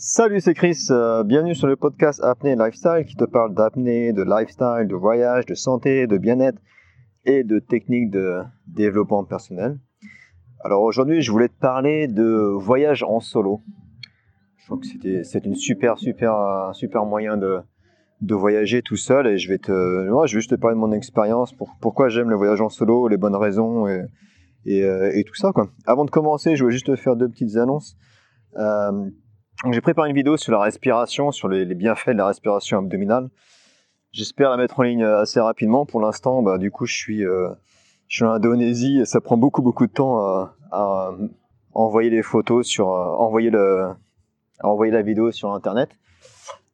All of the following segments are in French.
Salut, c'est Chris. euh, bienvenue sur le podcast Apnée Lifestyle qui te parle d'apnée, de lifestyle, de voyage, de santé, de bien-être et de techniques de développement personnel. Alors aujourd'hui, je voulais te parler de voyage en solo. Je trouve que c'est une super, super, super moyen de, de voyager tout seul et je vais te, moi, je vais juste te parler de mon expérience, pour, pourquoi j'aime le voyage en solo, les bonnes raisons et, et, euh, tout ça. Avant de commencer, je voulais juste te faire deux petites annonces. Euh, j'ai préparé une vidéo sur la respiration, sur les, bienfaits de la respiration abdominale. J'espère la mettre en ligne assez rapidement. Pour l'instant, bah, du coup, je suis, euh, je suis en Indonésie et ça prend beaucoup, beaucoup de temps à, à envoyer les photos sur, euh, envoyer la vidéo sur Internet.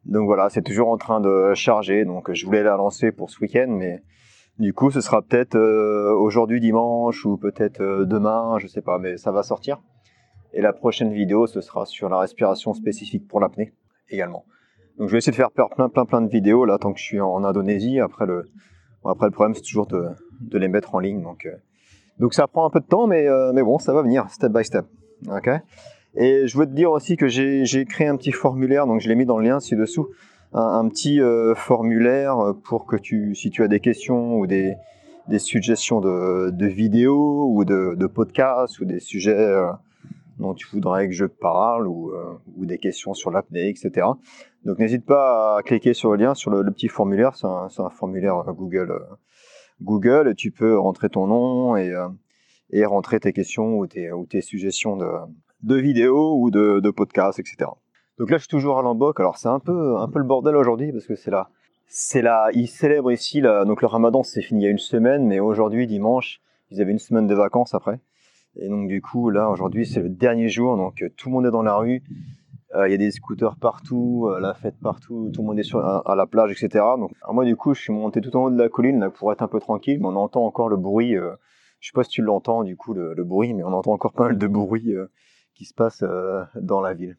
Donc voilà, c'est toujours en train de charger. Donc je voulais la lancer pour ce week-end, mais du coup, ce sera peut-être euh, aujourd'hui dimanche ou peut-être euh, demain, je sais pas, mais ça va sortir. Et la prochaine vidéo, ce sera sur la respiration spécifique pour l'apnée également. Donc je vais essayer de faire plein plein plein de vidéos là tant que je suis en Indonésie. Après le, après le problème c'est toujours de, les mettre en ligne. Donc, euh, donc ça prend un peu de temps, mais, euh, mais bon, ça va venir step by step. Ok? Et je veux te dire aussi que j'ai créé un petit formulaire, donc je l'ai mis dans le lien ci-dessous, un, petit euh, formulaire pour que tu, si tu as des questions ou des, des suggestions de, de vidéos ou de, podcasts ou des sujets dont tu voudrais que je parle ou, euh, des questions sur l'apnée, etc. Donc n'hésite pas à cliquer sur le lien, sur le, petit formulaire, c'est un, formulaire Google, euh, Google, et tu peux rentrer ton nom et, euh, et rentrer tes questions ou tes, suggestions de, de vidéos ou de, podcasts, etc. Donc là je suis toujours à Lombok, alors c'est un peu, un peu le bordel aujourd'hui parce que c'est là, c'est là, ils célèbrent ici, donc le ramadan c'est fini il y a une semaine, mais aujourd'hui dimanche, ils avaient une semaine de vacances après. Et donc du coup, là, aujourd'hui, c'est le dernier jour, donc euh, tout le monde est dans la rue. Euh, Il y a des scooters partout, euh, la fête partout, tout le monde est à, la plage, etc. Donc moi, du coup, je suis monté tout en haut de la colline là, pour être un peu tranquille, mais on entend encore le bruit. Euh, je sais pas si tu l'entends, du coup, le, bruit, mais on entend encore pas mal de bruit qui se passe dans la ville.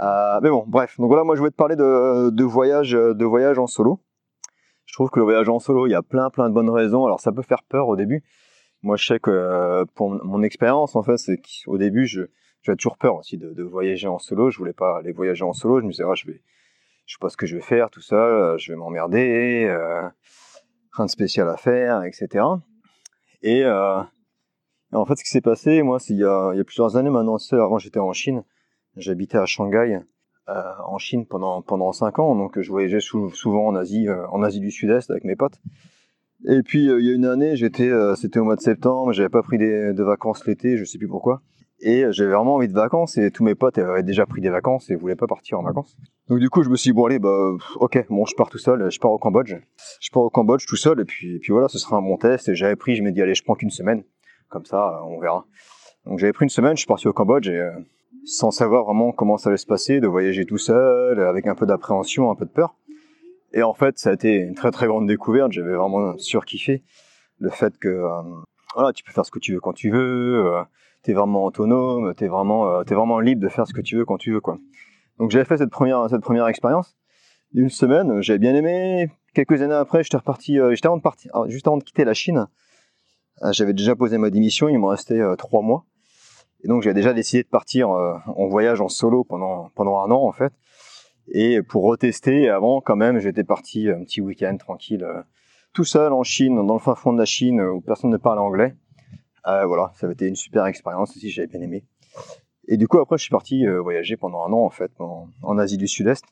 mais bon, bref. Donc voilà, moi, je voulais te parler de voyage, de voyage en solo. Je trouve que le voyage en solo, il y a plein, plein de bonnes raisons. Alors, ça peut faire peur au début moi je sais que euh, pour mon expérience en fait c'est qu'au début j'avais toujours peur aussi de, voyager en solo. Je voulais pas aller voyager en solo. Je me disais ah, je vais je sais pas ce que je vais faire tout seul je vais m'emmerder euh, rien de spécial à faire etc et, euh, en fait ce qui s'est passé moi c'est il y a, il y a plusieurs années maintenant avant j'étais en Chine. J'habitais à Shanghai euh, en Chine pendant pendant cinq ans. Donc je voyageais sou souvent en Asie euh, en Asie du Sud-Est avec mes potes et puis euh, il y a une année, j'étais, euh, c'était au mois de septembre, j'avais pas pris de vacances l'été, je sais plus pourquoi. Et euh, j'avais vraiment envie de vacances et tous mes potes avaient déjà pris des vacances et voulaient pas partir en vacances. Donc du coup je me suis dit bon allez bah ok bon je pars tout seul, je pars au Cambodge, je pars au Cambodge tout seul et puis et puis voilà ce sera un bon test et j'avais pris, je me dis allez je prends qu'une semaine, comme ça on verra. Donc j'avais pris une semaine, je suis parti au Cambodge et euh, sans savoir vraiment comment ça allait se passer, de voyager tout seul, avec un peu d'appréhension, un peu de peur. Et en fait, ça a été une très très grande découverte. J'avais vraiment surkiffé le fait que euh, voilà, tu peux faire ce que tu veux quand tu veux. Euh, t'es vraiment autonome. T'es vraiment euh, vraiment libre de faire ce que tu veux quand tu veux quoi. Donc j'avais fait cette première cette première expérience d'une semaine. J'avais bien aimé. Quelques années après, j'étais reparti. Euh, j'étais avant de partir, juste avant de quitter la Chine. euh, j'avais déjà posé ma démission. Il me restait trois mois. Et donc j'avais déjà décidé de partir en voyage en solo pendant pendant un an en fait. Et pour retester, avant, quand même, j'étais parti un petit week-end tranquille, euh, tout seul en Chine, dans le fin fond de la Chine, où personne ne parle anglais. Euh, voilà, ça avait été une super expérience aussi, j'avais bien aimé. Et du coup, après, je suis parti euh, voyager pendant un an, en fait, en, Asie du Sud-Est,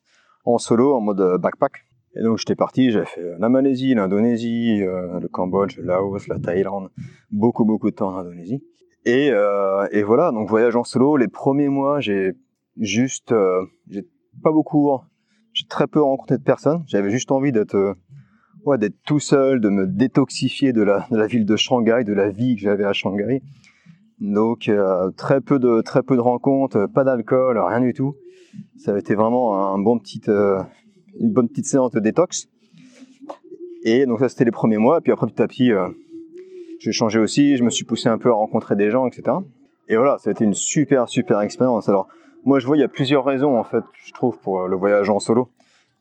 en solo, en mode backpack. Et donc, j'étais parti, j'avais fait la Malaisie, l'Indonésie, euh, le Cambodge, le Laos, la Thaïlande, beaucoup, beaucoup de temps en Indonésie. Et, euh, voilà, donc voyage en solo, les premiers mois, j'ai juste, pas beaucoup, j'ai très peu rencontré de personnes. J'avais juste envie d'être, euh, ouais, d'être tout seul, de me détoxifier de la, ville de Shanghai, de la vie que j'avais à Shanghai. Donc euh, très peu de très peu de rencontres, pas d'alcool, rien du tout. Ça a été vraiment un bon petit, euh, une bonne petite séance de détox. Et donc ça c'était les premiers mois. Puis après petit à petit, euh, j'ai changé aussi. Je me suis poussé un peu à rencontrer des gens, etc. Et voilà, ça a été une super super expérience. Alors moi, je vois, il y a plusieurs raisons, en fait, je trouve, pour le voyage en solo.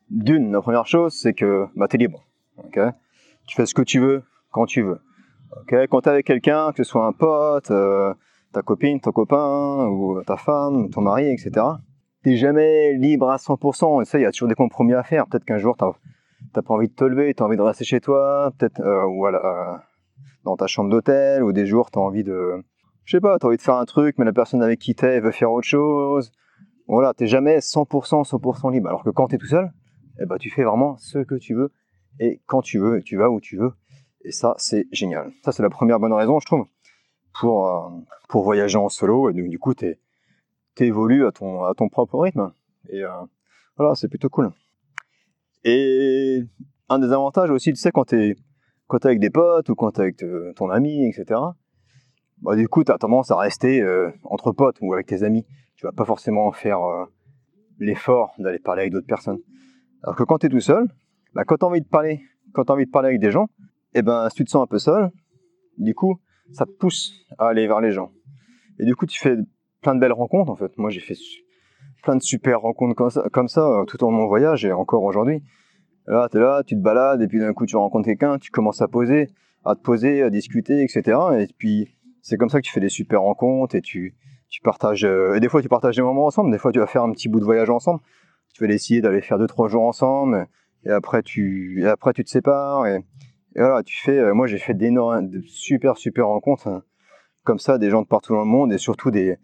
D'une, la première chose, c'est que bah, tu es libre. ok? Tu fais ce que tu veux, quand tu veux. ok? Quand tu es avec quelqu'un, que ce soit un pote, euh, ta copine, ton copain, ou ta femme, ton mari, etc., t'es jamais libre à 100%. Et ça, il y a toujours des compromis à faire. Peut-être qu'un jour, t'as t'as pas envie de te lever, t'as envie de rester chez toi, peut-être, euh, ou euh, dans ta chambre d'hôtel, ou des jours, t'as envie de, je sais pas, t'as envie de faire un truc, mais la personne avec qui t'es veut faire autre chose. Voilà, t'es jamais 100%, 100% libre. Alors que quand t'es tout seul, eh ben, tu fais vraiment ce que tu veux, et quand tu veux, tu vas où tu veux. Et ça, c'est génial. Ça, c'est la première bonne raison, je trouve, pour, euh, pour voyager en solo, et donc, du coup, t'évolues à ton, à ton propre rythme. Et voilà, c'est plutôt cool. Et un des avantages aussi, tu sais, quand t'es es avec des potes ou quand t'es avec euh, ton ami, etc. Bah, du coup, t'as tendance à rester euh, entre potes ou avec tes amis. Tu vas pas forcément faire euh, l'effort d'aller parler avec d'autres personnes. Alors que quand t'es tout seul, bah, quand t'as envie de parler, quand t'as envie de parler avec des gens, et eh ben, si tu te sens un peu seul, du coup, ça te pousse à aller vers les gens. Et du coup, tu fais plein de belles rencontres, en fait. Moi, j'ai fait plein de super rencontres comme ça, euh, tout au long de mon voyage et encore aujourd'hui. Là, tu es là, tu te balades et puis d'un coup tu rencontres quelqu'un, tu commences à poser, à te poser, à discuter, etc. Et puis c'est comme ça que tu fais des super rencontres et tu, tu partages. Euh, et des fois tu partages des moments ensemble, des fois tu vas faire un petit bout de voyage ensemble. Tu vas essayer d'aller faire deux trois jours ensemble et après tu, après tu te sépares et, voilà, tu fais. Euh, moi j'ai fait d'énormes, super super rencontres hein, comme ça, des gens de partout dans le monde et surtout des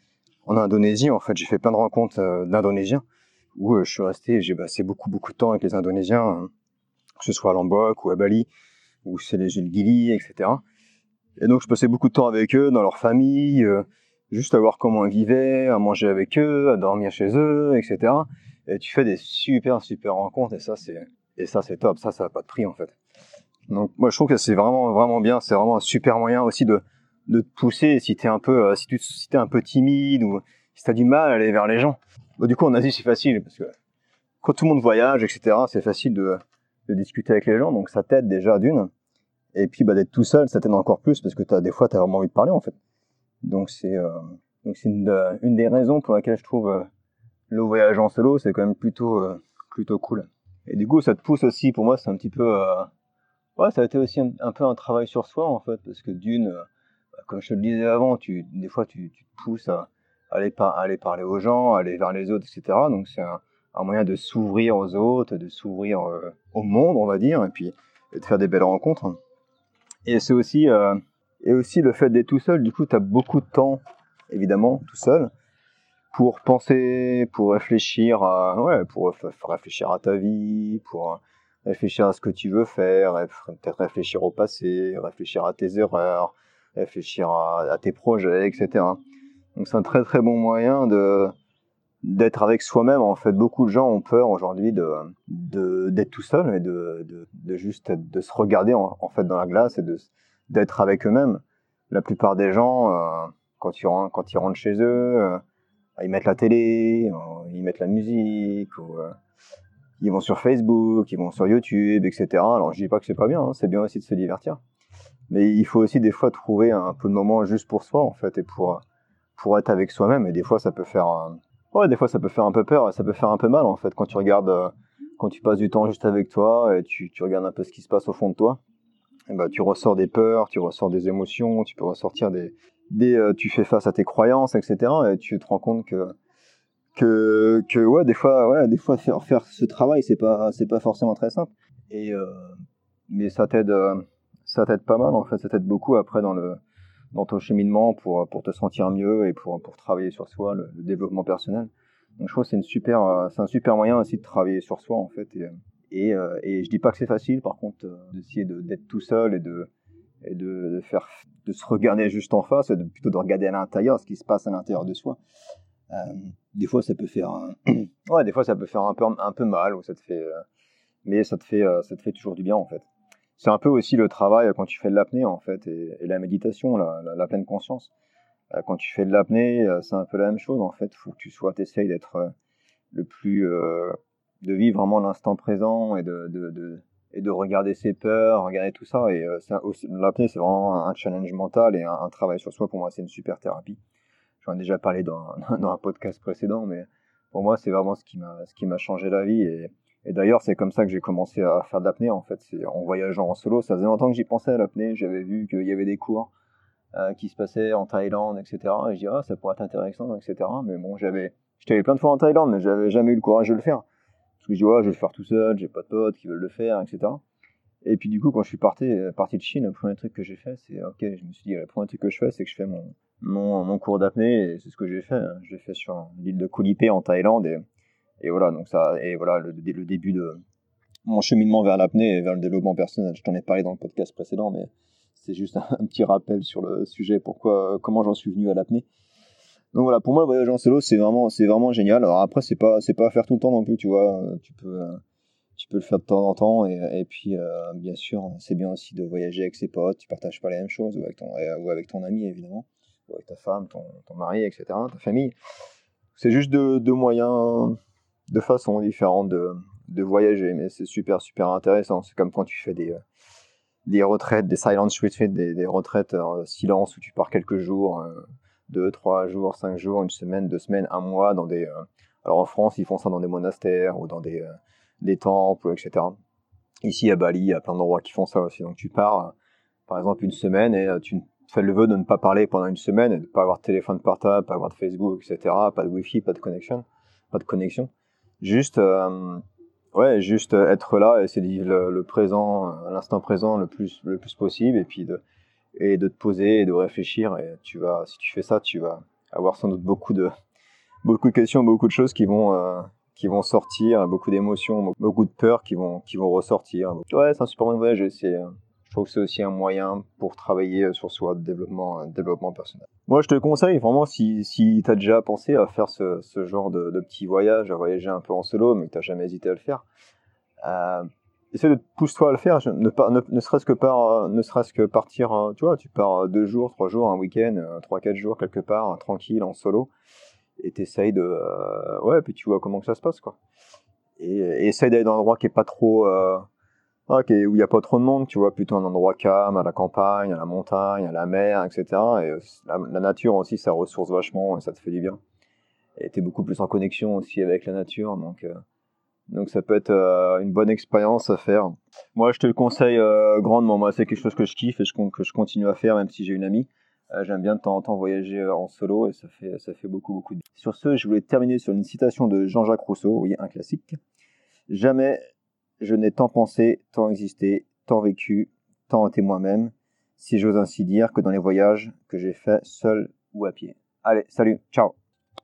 en Indonésie, en fait, j'ai fait plein de rencontres euh, d'Indonésiens où je suis resté, j'ai passé beaucoup, beaucoup de temps avec les Indonésiens, hein, que ce soit à Lombok ou à Bali, ou c'est les îles Gili, etc. Et donc, je passais beaucoup de temps avec eux, dans leur famille, euh, juste à voir comment ils vivaient, à manger avec eux, à dormir chez eux, etc. Et tu fais des super, super rencontres, et ça, c'est, et ça, c'est top. Ça, ça n'a pas de prix, en fait. Donc, moi, je trouve que c'est vraiment, vraiment bien. C'est vraiment un super moyen aussi de, de te pousser si t'es un peu euh, si tu si es un peu timide ou si t'as du mal à aller vers les gens. Du coup en Asie c'est facile parce que quand tout le monde voyage etc c'est facile de, de discuter avec les gens donc ça t'aide déjà d'une et puis bah, d'être tout seul ça t'aide encore plus parce que as, des fois t'as vraiment envie de parler en fait. Donc c'est euh, donc c'est une, une, des raisons pour laquelle je trouve euh, le voyage en solo c'est quand même plutôt plutôt cool. Et du coup ça te pousse aussi pour moi c'est un petit peu ouais ça a été aussi un, peu un travail sur soi en fait parce que d'une comme je te le disais avant, tu, des fois tu, tu te pousses à, aller, parler aux gens, aller vers les autres, etc. Donc c'est un, moyen de s'ouvrir aux autres, de s'ouvrir euh, au monde, on va dire, et puis de faire des belles rencontres. Et c'est aussi, euh, et aussi le fait d'être tout seul, du coup tu as beaucoup de temps, évidemment, tout seul, pour penser, pour réfléchir à, ouais, pour réfléchir à ta vie, pour réfléchir à ce que tu veux faire, peut-être réfléchir au passé, réfléchir à tes erreurs, réfléchir à, tes projets, etc. Donc c'est un très très bon moyen de d'être avec soi-même. En fait, beaucoup de gens ont peur aujourd'hui de d'être tout seul et de, de, juste de se regarder en, fait dans la glace et de d'être avec eux-mêmes. La plupart des gens, euh, quand ils rentrent, quand ils rentrent chez eux, euh, ils mettent la télé, euh, ils mettent la musique, ils vont sur Facebook, ils vont sur YouTube, etc. Alors je dis pas que c'est pas bien, hein, c'est bien aussi de se divertir mais il faut aussi des fois trouver un peu de moment juste pour soi en fait et pour pour être avec soi-même et des fois ça peut faire ouais des fois ça peut faire un peu peur ça peut faire un peu mal en fait quand tu regardes euh, quand tu passes du temps juste avec toi et tu, regardes un peu ce qui se passe au fond de toi. Bah, tu ressors des peurs tu ressors des émotions tu peux ressortir des des euh, tu fais face à tes croyances etc et tu te rends compte que que que ouais des fois ouais des fois faire ce travail c'est pas pas forcément très simple. Et euh, mais ça t'aide ça t'aide pas mal en fait, ça t'aide beaucoup après dans le dans ton cheminement pour pour te sentir mieux et pour pour travailler sur soi, le, développement personnel. Donc je trouve que euh, c'est un super moyen aussi de travailler sur soi en fait et et, euh, et je dis pas que c'est facile par contre euh, d'essayer d'être tout seul et de et de, de, faire de se regarder juste en face et de, plutôt de regarder à l'intérieur ce qui se passe à l'intérieur de soi. Des fois ça peut faire ouais des fois ça peut faire un peu un peu mal ou ça te fait mais ça te fait ça te fait toujours du bien en fait c'est un peu aussi le travail quand tu fais de l'apnée en fait et, la méditation, la, pleine conscience. Euh, quand tu fais de l'apnée, euh, c'est un peu la même chose en fait. Faut que tu sois, t'essayes d'être euh, le plus, de vivre vraiment l'instant présent et de, regarder ses peurs, regarder tout ça. Et l'apnée, c'est vraiment un challenge mental et un, travail sur soi. Pour moi, c'est une super thérapie. J'en ai déjà parlé dans, dans un podcast précédent, mais pour moi, c'est vraiment ce qui m'a, ce qui m'a changé la vie et et d'ailleurs, c'est comme ça que j'ai commencé à faire de l'apnée, en fait. En voyageant en solo. Ça faisait longtemps que j'y pensais à l'apnée. J'avais vu qu'il y avait des cours euh, qui se passaient en Thaïlande, etc. Et je dis, ah, ça pourrait être intéressant, etc. Mais bon, j'avais, J'étais allé plein de fois en Thaïlande, mais j'avais jamais eu le courage de le faire. Parce que je dis, ouais, je vais le faire tout seul, j'ai pas de potes qui veulent le faire, etc. Et puis du coup, quand je suis parti, euh, parti de Chine, le premier truc que j'ai fait, c'est, ok, je me suis dit, le premier truc que je fais, c'est que je fais mon, mon, mon cours d'apnée, et c'est ce que j'ai fait. Hein. J'ai fait sur l'île de Koh en Thaïlande, et, et voilà, donc ça, et voilà, le, le début de mon cheminement vers l'apnée et vers le développement personnel. Je t'en ai parlé dans le podcast précédent, mais c'est juste un, petit rappel sur le sujet, pourquoi, comment j'en suis venu à l'apnée. Donc voilà, pour moi, le voyage en solo, c'est vraiment, c'est vraiment génial. Alors après, c'est pas, c'est pas à faire tout le temps non plus, tu vois. Tu peux, tu peux le faire de temps en temps. Et, et puis, euh, bien sûr, c'est bien aussi de voyager avec ses potes. Tu partages pas les mêmes choses, ou avec ton, ou avec ton ami, évidemment, ou avec ta femme, ton, ton mari, etc., ta famille. C'est juste deux, deux moyens, de façons différentes de, voyager, mais c'est super, super intéressant. C'est comme quand tu fais des, des retraites, des silent retreats, des, des retraites en silence où tu pars quelques jours. Euh, deux, trois jours, cinq jours, une semaine, deux semaines, un mois dans des. Euh, alors en France, ils font ça dans des monastères ou dans des, euh, des temples, etc. Ici à Bali, il y a plein d'endroits qui font ça aussi. Donc tu pars, par exemple, une semaine et tu fais le vœu de ne pas parler pendant une semaine, et de ne pas avoir de téléphone portable, pas avoir de Facebook, etc. Pas de Wi-Fi, pas de connexion, pas de connexion. Juste, euh, ouais, juste être là, essayer de vivre le, présent, l'instant présent le plus, le plus possible, et puis de, et de te poser et de réfléchir. Et tu vas, si tu fais ça, tu vas avoir sans doute beaucoup de, beaucoup de questions, beaucoup de choses qui vont, euh, qui vont sortir, beaucoup d'émotions, beaucoup de peurs qui vont, qui vont ressortir. Ouais, c'est un super bon voyage. C'est, trouve que c'est aussi un moyen pour travailler sur soi, développement, développement personnel. Moi, je te conseille vraiment si, si tu as déjà pensé à faire ce, ce genre de, de petit voyage, à voyager un peu en solo, mais que tu n'as jamais hésité à le faire. Euh, essaie de pousser-toi à le faire, ne, ne, ne serait-ce que par, ne serait-ce que partir, euh, tu vois, tu pars euh, deux jours, trois jours, un week-end, euh, trois, quatre jours quelque part, tranquille, en solo, et t'essayes de, ouais, puis tu vois comment que ça se passe, quoi. Et, essaye d'aller dans un endroit qui est pas trop, euh, ah, où il n'y a pas trop de monde, tu vois, plutôt un endroit calme, à la campagne, à la montagne, à la mer, etc. Et la, la nature aussi, ça ressource vachement et ça te fait du bien. Et t'es beaucoup plus en connexion aussi avec la nature, donc donc ça peut être euh, une bonne expérience à faire. Moi, je te le conseille euh, grandement. Moi, c'est quelque chose que je kiffe et je, que je continue à faire, même si j'ai une amie. Euh, j'aime bien de temps en temps voyager en solo et ça fait, ça fait beaucoup, beaucoup de bien. Sur ce, je voulais terminer sur une citation de Jean-Jacques Rousseau, oui, un classique. Jamais je n'ai tant pensé, tant existé, tant vécu, tant été moi-même, si j'ose ainsi dire, que dans les voyages que j'ai faits seul ou à pied. Allez, salut, ciao